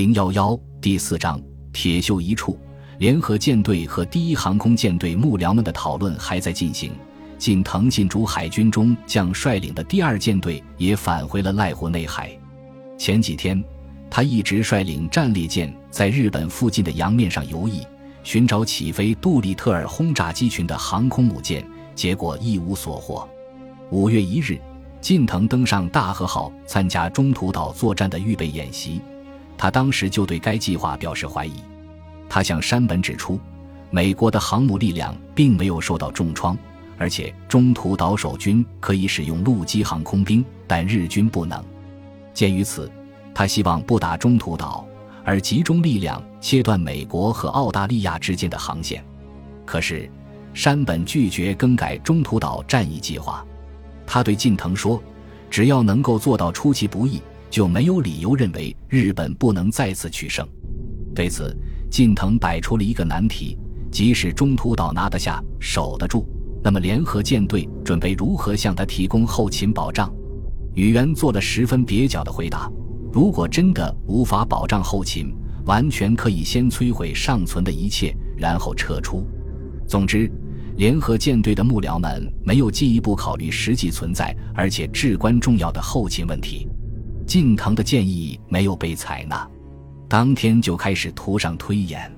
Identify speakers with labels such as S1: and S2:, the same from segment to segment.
S1: 零幺幺第四章铁锈一处，联合舰队和第一航空舰队幕僚们的讨论还在进行。近藤进驻海军中将率领的第二舰队也返回了濑户内海。前几天，他一直率领战列舰在日本附近的洋面上游弋，寻找起飞杜立特尔轰炸机群的航空母舰，结果一无所获。五月一日，近藤登上大和号参加中途岛作战的预备演习。他当时就对该计划表示怀疑。他向山本指出，美国的航母力量并没有受到重创，而且中途岛守军可以使用陆基航空兵，但日军不能。鉴于此，他希望不打中途岛，而集中力量切断美国和澳大利亚之间的航线。可是，山本拒绝更改中途岛战役计划。他对近藤说：“只要能够做到出其不意。”就没有理由认为日本不能再次取胜。对此，近藤摆出了一个难题：即使中途岛拿得下、守得住，那么联合舰队准备如何向他提供后勤保障？宇垣做了十分蹩脚的回答：如果真的无法保障后勤，完全可以先摧毁尚存的一切，然后撤出。总之，联合舰队的幕僚们没有进一步考虑实际存在而且至关重要的后勤问题。近藤的建议没有被采纳，当天就开始图上推演。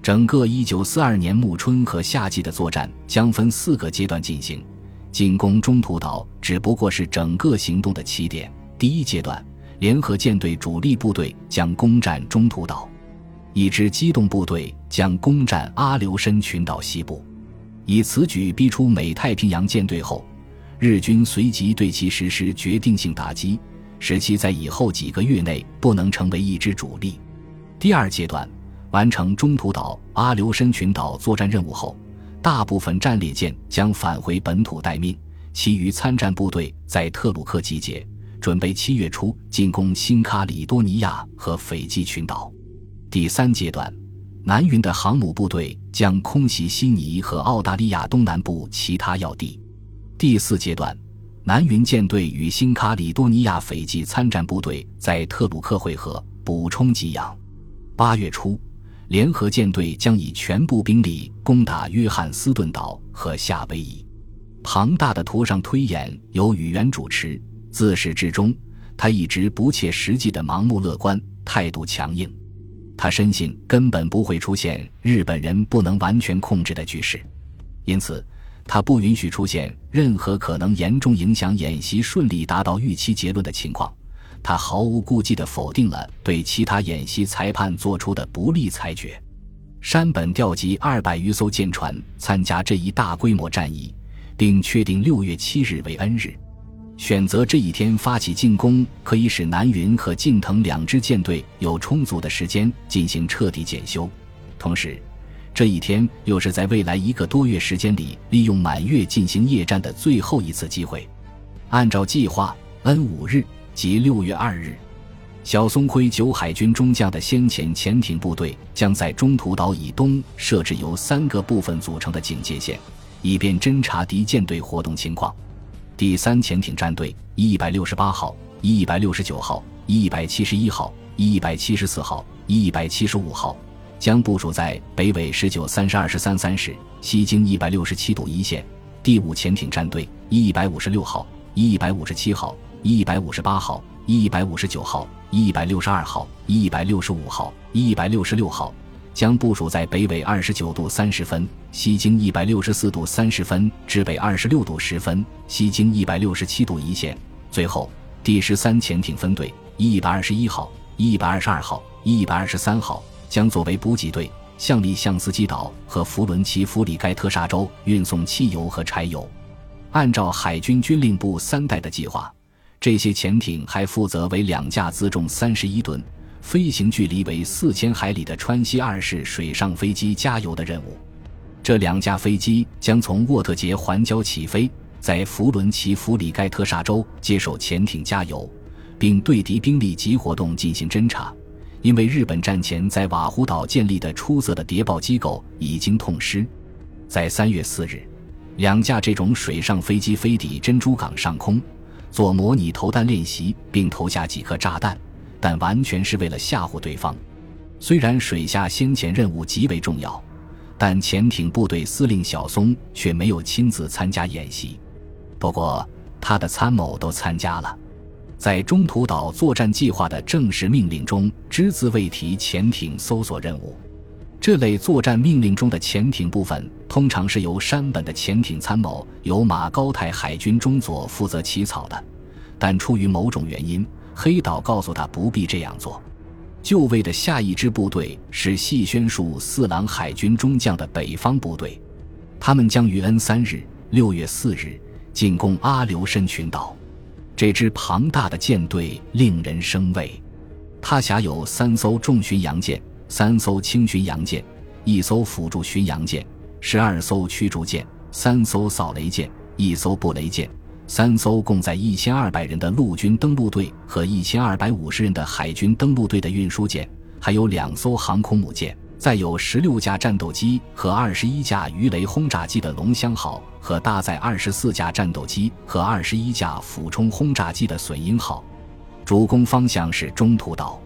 S1: 整个1942年暮春和夏季的作战将分四个阶段进行，进攻中途岛只不过是整个行动的起点。第一阶段，联合舰队主力部队将攻占中途岛，一支机动部队将攻占阿留申群岛西部。以此举逼出美太平洋舰队后，日军随即对其实施决定性打击。使其在以后几个月内不能成为一支主力。第二阶段完成中途岛、阿留申群岛作战任务后，大部分战列舰将返回本土待命，其余参战部队在特鲁克集结，准备七月初进攻新卡里多尼亚和斐济群岛。第三阶段，南云的航母部队将空袭悉尼和澳大利亚东南部其他要地。第四阶段。南云舰队与新卡里多尼亚斐济参战部队在特鲁克会合，补充给养。八月初，联合舰队将以全部兵力攻打约翰斯顿岛和夏威夷。庞大的图上推演由宇垣主持，自始至终，他一直不切实际的盲目乐观，态度强硬。他深信根本不会出现日本人不能完全控制的局势，因此。他不允许出现任何可能严重影响演习顺利达到预期结论的情况。他毫无顾忌地否定了对其他演习裁判做出的不利裁决。山本调集二百余艘舰船参加这一大规模战役，并确定六月七日为恩日，选择这一天发起进攻，可以使南云和近藤两支舰队有充足的时间进行彻底检修，同时。这一天又是在未来一个多月时间里利用满月进行夜战的最后一次机会。按照计划，N 五日即六月二日，小松辉九海军中将的先遣潜艇部队将在中途岛以东设置由三个部分组成的警戒线，以便侦察敌舰队活动情况。第三潜艇战队一百六十八号、一百六十九号、一百七十一号、一百七十四号、一百七十五号。将部署在北纬十九三十二十三三十，西经一百六十七度一线。第五潜艇战队一百五十六号、一百五十七号、一百五十八号、一百五十九号、一百六十二号、一百六十五号、一百六十六号，将部署在北纬二十九度三十分，西经一百六十四度三十分至北二十六度十分，西经一百六十七度一线。最后，第十三潜艇分队一百二十一号、一百二十二号、一百二十三号。将作为补给队，向里向斯基岛和弗伦奇弗里盖特沙州运送汽油和柴油。按照海军军令部三代的计划，这些潜艇还负责为两架自重三十一吨、飞行距离为四千海里的川西二式水上飞机加油的任务。这两架飞机将从沃特杰环礁起飞，在弗伦奇弗里盖特沙州接受潜艇加油，并对敌兵力及活动进行侦察。因为日本战前在瓦胡岛建立的出色的谍报机构已经痛失，在三月四日，两架这种水上飞机飞抵珍珠港上空，做模拟投弹练习，并投下几颗炸弹，但完全是为了吓唬对方。虽然水下先遣任务极为重要，但潜艇部队司令小松却没有亲自参加演习。不过，他的参谋都参加了。在中途岛作战计划的正式命令中，只字未提潜艇搜索任务。这类作战命令中的潜艇部分，通常是由山本的潜艇参谋由马高泰海军中佐负责起草的。但出于某种原因，黑岛告诉他不必这样做。就位的下一支部队是细宣树四郎海军中将的北方部队，他们将于 N 三日（六月四日）进攻阿留申群岛。这支庞大的舰队令人生畏，它辖有三艘重巡洋舰。三艘轻巡洋舰，一艘辅助巡洋舰，十二艘驱逐舰，三艘扫雷舰，一艘布雷舰，三艘共载一千二百人的陆军登陆队和一千二百五十人的海军登陆队的运输舰，还有两艘航空母舰，载有十六架战斗机和二十一架鱼雷轰炸机的龙骧号和搭载二十四架战斗机和二十一架俯冲轰炸机的隼鹰号，主攻方向是中途岛。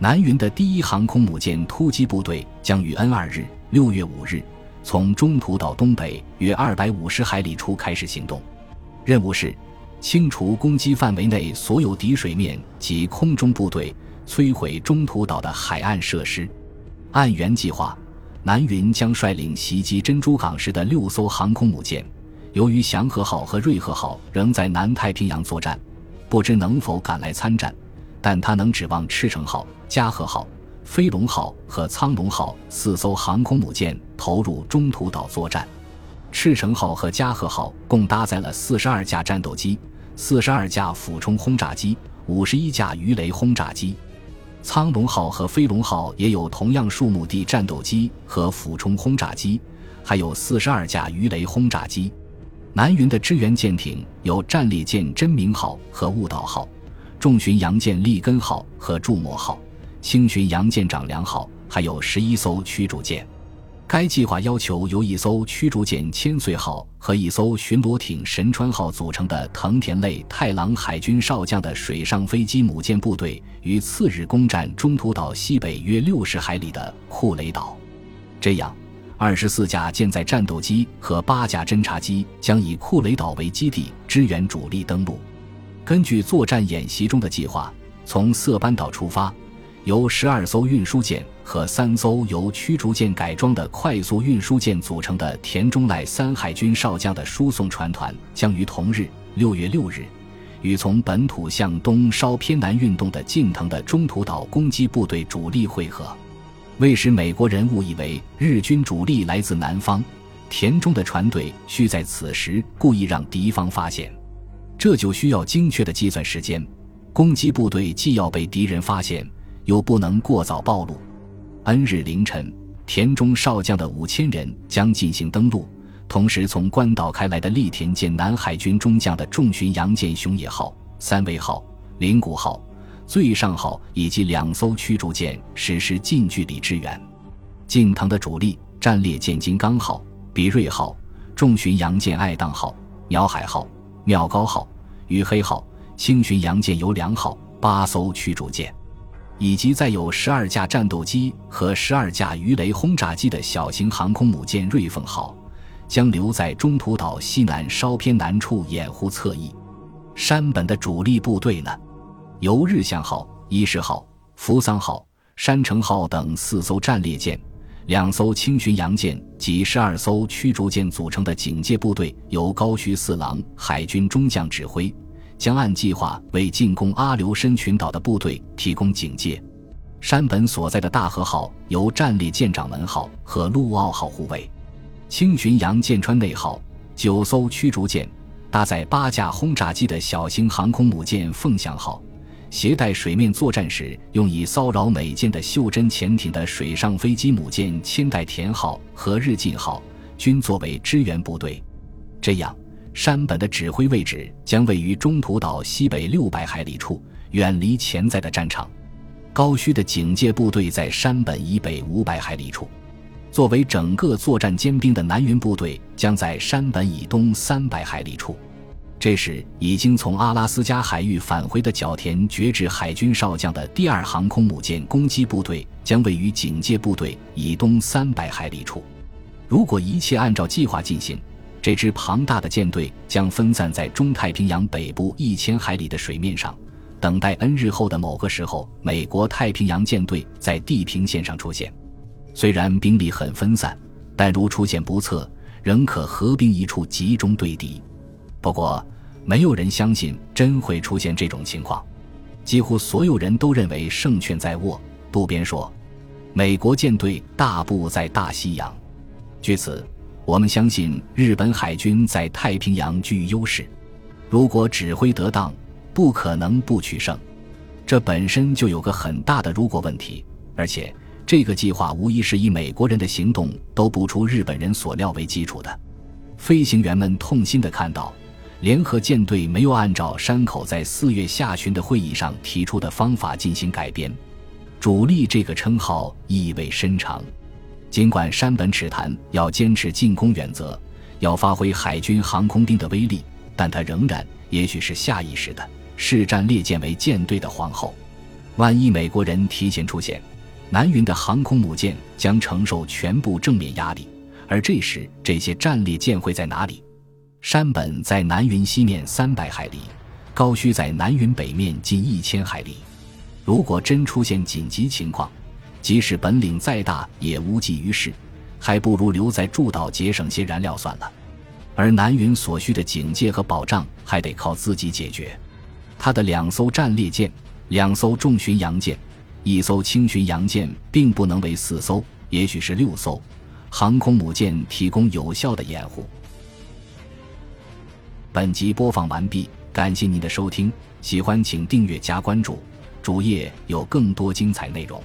S1: 南云的第一航空母舰突击部队将于 N 二日（六月五日）从中途岛东北约二百五十海里处开始行动，任务是清除攻击范围内所有敌水面及空中部队，摧毁中途岛的海岸设施。按原计划，南云将率领袭击珍珠港时的六艘航空母舰。由于祥和号和瑞和号仍在南太平洋作战，不知能否赶来参战。但他能指望赤城号、加贺号、飞龙号和苍龙号四艘航空母舰投入中途岛作战。赤城号和加贺号共搭载了四十二架战斗机、四十二架俯冲轰炸机、五十一架鱼雷轰炸机。苍龙号和飞龙号也有同样数目的战斗机和俯冲轰炸机，还有四十二架鱼雷轰炸机。南云的支援舰艇有战列舰真名号和雾岛号。重巡洋舰利根号和筑摩号，轻巡洋舰长良号，还有十一艘驱逐舰。该计划要求由一艘驱逐舰千岁号和一艘巡逻艇神川号组成的藤田类太郎海军少将的水上飞机母舰部队，于次日攻占中途岛西北约六十海里的库雷岛。这样，二十四架舰载战斗机和八架侦察机将以库雷岛为基地支援主力登陆。根据作战演习中的计划，从色班岛出发，由十二艘运输舰和三艘由驱逐舰改装的快速运输舰组成的田中赖三海军少将的输送船团，将于同日（六月六日）与从本土向东稍偏南运动的近藤的中途岛攻击部队主力会合。为使美国人误以为日军主力来自南方，田中的船队需在此时故意让敌方发现。这就需要精确的计算时间，攻击部队既要被敌人发现，又不能过早暴露。N 日凌晨，田中少将的五千人将进行登陆，同时从关岛开来的立田舰南海军中将的重巡洋舰熊野号、三位号、灵谷号、最上号以及两艘驱逐舰实施近距离支援。近藤的主力战列舰金刚号、比瑞号、重巡洋舰爱宕号、鸟海号、妙高号。与黑号轻巡洋舰有两号、八艘驱逐舰，以及载有十二架战斗机和十二架鱼雷轰炸机的小型航空母舰瑞凤号，将留在中途岛西南稍偏南处掩护侧翼。山本的主力部队呢，由日向号、伊势号、扶桑号、山城号等四艘战列舰、两艘轻巡洋舰及十二艘驱逐舰组成的警戒部队，由高须四郎海军中将指挥。将按计划为进攻阿留申群岛的部队提供警戒。山本所在的大和号由战列舰长文号和陆奥号护卫。轻巡洋舰川内号九艘驱逐舰，搭载八架轰炸机的小型航空母舰凤翔号，携带水面作战时用以骚扰美舰的袖珍潜艇的水上飞机母舰千代田号和日进号，均作为支援部队。这样。山本的指挥位置将位于中途岛西北六百海里处，远离潜在的战场。高须的警戒部队在山本以北五百海里处。作为整个作战尖兵的南云部队将在山本以东三百海里处。这时，已经从阿拉斯加海域返回的角田觉志海军少将的第二航空母舰攻击部队将位于警戒部队以东三百海里处。如果一切按照计划进行，这支庞大的舰队将分散在中太平洋北部一千海里的水面上，等待 N 日后的某个时候，美国太平洋舰队在地平线上出现。虽然兵力很分散，但如出现不测，仍可合兵一处集中对敌。不过，没有人相信真会出现这种情况，几乎所有人都认为胜券在握。渡边说：“美国舰队大部在大西洋，据此，我们相信日本海军在太平洋居优势。如果指挥得当，不可能不取胜。这本身就有个很大的如果问题，而且这个计划无疑是以美国人的行动都不出日本人所料为基础的。飞行员们痛心地看到。”联合舰队没有按照山口在四月下旬的会议上提出的方法进行改编，主力这个称号意味深长。尽管山本尺坛要坚持进攻原则，要发挥海军航空兵的威力，但他仍然，也许是下意识的，视战列舰为舰队的皇后。万一美国人提前出现，南云的航空母舰将承受全部正面压力，而这时这些战列舰会在哪里？山本在南云西面三百海里，高须在南云北面近一千海里。如果真出现紧急情况，即使本领再大也无济于事，还不如留在驻岛节省些燃料算了。而南云所需的警戒和保障还得靠自己解决。他的两艘战列舰、两艘重巡洋舰、一艘轻巡洋舰，并不能为四艘，也许是六艘航空母舰提供有效的掩护。本集播放完毕，感谢您的收听，喜欢请订阅加关注，主页有更多精彩内容。